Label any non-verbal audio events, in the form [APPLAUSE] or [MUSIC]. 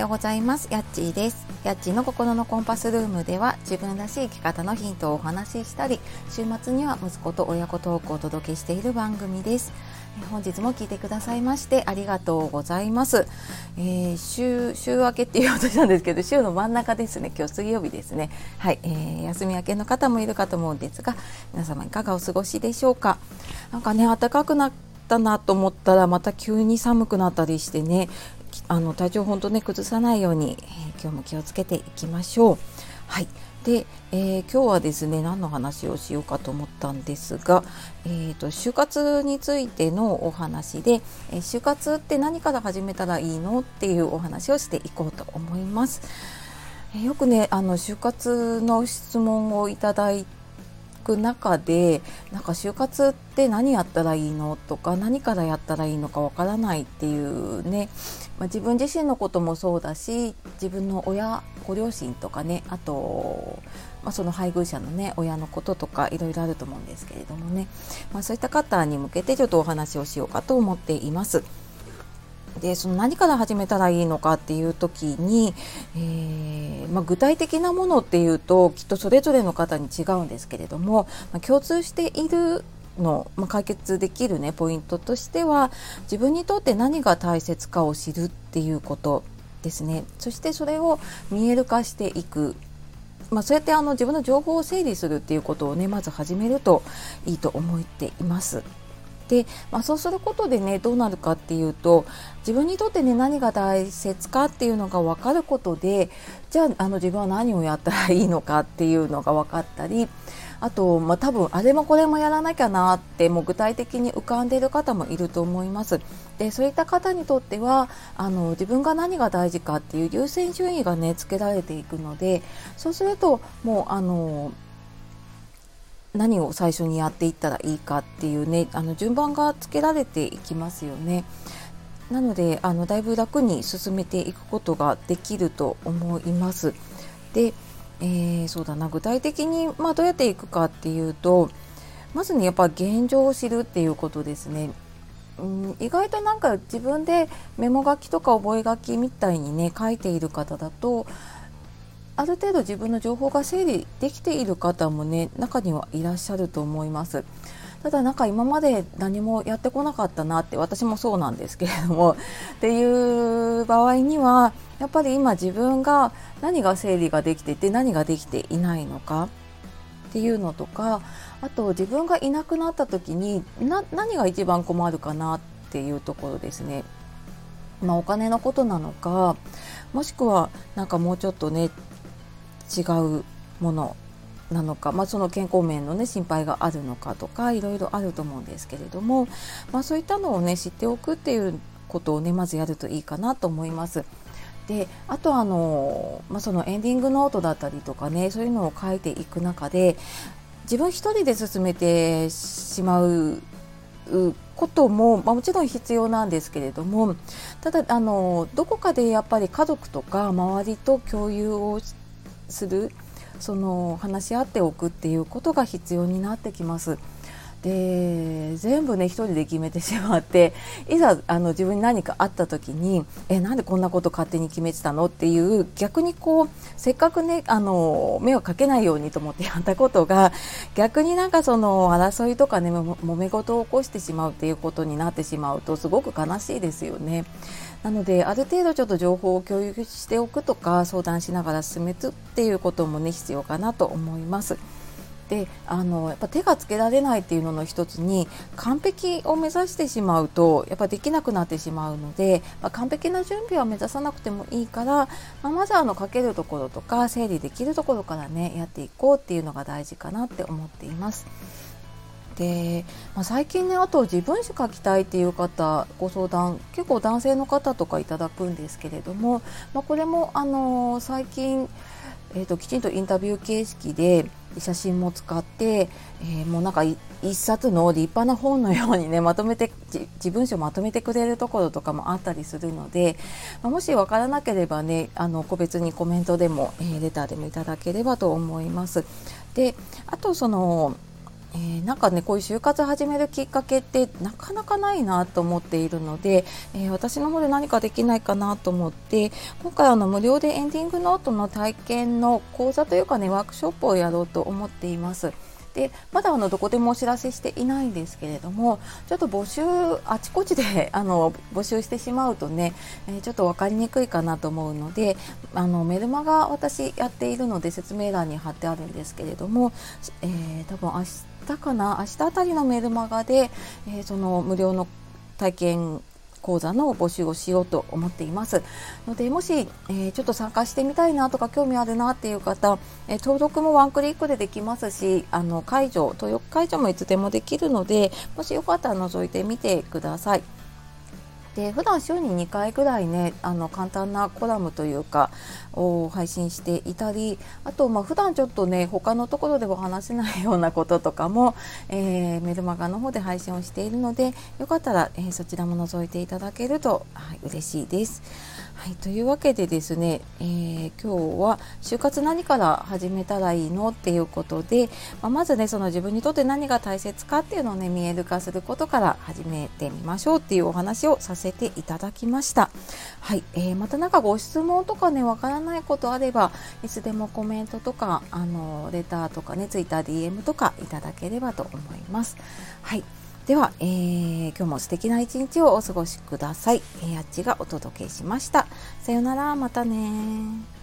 ようございます。やっちーです。やっちーの心のコンパスルームでは自分らしい生き方のヒントをお話ししたり週末には息子と親子トークをお届けしている番組です。本日も聞いてくださいましてありがとうございます、えー、週週明けっていうことなんですけど週の真ん中ですね。今日水曜日ですね。はい、えー、休み明けの方もいるかと思うんですが皆様いかがお過ごしでしょうか？なんかね暖かくなったなと思ったらまた急に寒くなったりしてね。あの体調本当ね崩さないように、えー、今日も気をつけていきましょう。はいで、えー、今日はですね何の話をしようかと思ったんですが、えーと、就活についてのお話で、えー、就活って何から始めたらいいのっていうお話をしていこうと思います。えー、よくねあの就活の質問をいただいく中でなんか就活って何やったらいいのとか何からやったらいいのかわからないっていうね、まあ、自分自身のこともそうだし自分の親ご両親とかねあと、まあ、その配偶者のね親のこととかいろいろあると思うんですけれどもね、まあ、そういった方に向けてちょっとお話をしようかと思っています。でその何から始めたらいいのかっていう時に、えー、まあ、具体的なものっていうときっとそれぞれの方に違うんですけれども、まあ、共通しているの、まあ、解決できる、ね、ポイントとしては自分にとって何が大切かを知るっていうことですねそしてそれを見える化していくまあ、そうやってあの自分の情報を整理するっていうことをねまず始めるといいと思っています。で、まあ、そうすることでねどうなるかっていうと自分にとってね何が大切かっていうのが分かることでじゃああの自分は何をやったらいいのかっていうのが分かったりあと、まあ、多分あれもこれもやらなきゃなってもう具体的に浮かんでいる方もいると思います。でそういった方にとってはあの自分が何が大事かっていう優先順位がねつけられていくのでそうするともうあの何を最初にやっていったらいいかっていうねあの順番がつけられていきますよね。なのであのだいぶ楽に進めていくことができると思います。で、えー、そうだな具体的に、まあ、どうやっていくかっていうとまずねやっぱ現状を知るっていうことですね。うん、意外となんか自分でメモ書きとか覚え書きみたいにね書いている方だとある程度自分の情報が整理できている方もね中にはいらっしゃると思います。ただなんか今まで何もやってこなかったなって私もそうなんですけれどもっていう場合にはやっぱり今自分が何が整理ができていて何ができていないのかっていうのとかあと自分がいなくなった時に何が一番困るかなっていうところですね。まあ、お金のことなのかもしくはなんかもうちょっとね違うものなのか、まあ、その健康面の、ね、心配があるのかとかいろいろあると思うんですけれども、まあ、そういったのを、ね、知っておくっていうことを、ね、まずやるといいかなと思います。であとあの、まあ、そのエンディングノートだったりとかねそういうのを書いていく中で自分一人で進めてしまうことも、まあ、もちろん必要なんですけれどもただあのどこかでやっぱり家族とか周りと共有をしてするその話し合っておくっていうことが必要になってきます。で全部ね一人で決めてしまって [LAUGHS] いざあの自分に何かあった時にえなんでこんなこと勝手に決めてたのっていう逆にこうせっかくねあの目をかけないようにと思ってやったことが逆になんかその争いとかね揉め事を起こしてしまうっていうことになってしまうとすごく悲しいですよね。なのである程度ちょっと情報を共有しておくとか相談しながら進めるっていうこともね必要かなと思います。であのやっぱ手がつけられないっていうのの一つに完璧を目指してしまうとやっぱできなくなってしまうので、まあ、完璧な準備は目指さなくてもいいから、まあ、まずあのかけるところとか整理できるところからねやっていこうっていうのが大事かなって思っています。で、まあ、最近ねあと自分史書きたいっていう方ご相談結構男性の方とかいただくんですけれども、まあ、これもあの、最近、えーと、きちんとインタビュー形式で写真も使って、えー、もうなんか一冊の立派な本のようにねまとめて自分書まとめてくれるところとかもあったりするので、まあ、もし分からなければねあの個別にコメントでも、えー、レターでもいただければと思います。であとそのえー、なんかねこういう就活始めるきっかけってなかなかないなと思っているので、えー、私の方で何かできないかなと思って今回あの無料でエンディングノートの体験の講座というかねワークショップをやろうと思っています。でまだあのどこでもお知らせしていないんですけれどもちょっと募集あちこちで [LAUGHS] あの募集してしまうとね、えー、ちょっと分かりにくいかなと思うのであのメルマガ私やっているので説明欄に貼ってあるんですけれども、えー、多分明日かな明日あたりのメルマガで、えー、その無料の体験講座の募集をしようと思っていますのでもし、えー、ちょっと参加してみたいなとか興味あるなっていう方、えー、登録もワンクリックでできますしあの解除登録解除もいつでもできるのでもしよかったら覗いてみてください。で普段週に2回ぐらいねあの簡単なコラムというかを配信していたりあとまあ普段ちょっとね他のところでは話せないようなこととかも、えー、メルマガの方で配信をしているのでよかったら、えー、そちらも覗いていただけると、はい、嬉しいです。はい、というわけでですね、えー、今日は就活何から始めたらいいのっていうことで、まあ、まずねその自分にとって何が大切かっていうのをね見える化することから始めてみましょうっていうお話をさせていただきました。はい、えー、また何かご質問とかねわからないことあればいつでもコメントとかあのレターとかねツイッター DM とかいただければと思います。はい。では、えー、今日も素敵な一日をお過ごしください。えー、あっちがお届けしました。さよなら、またね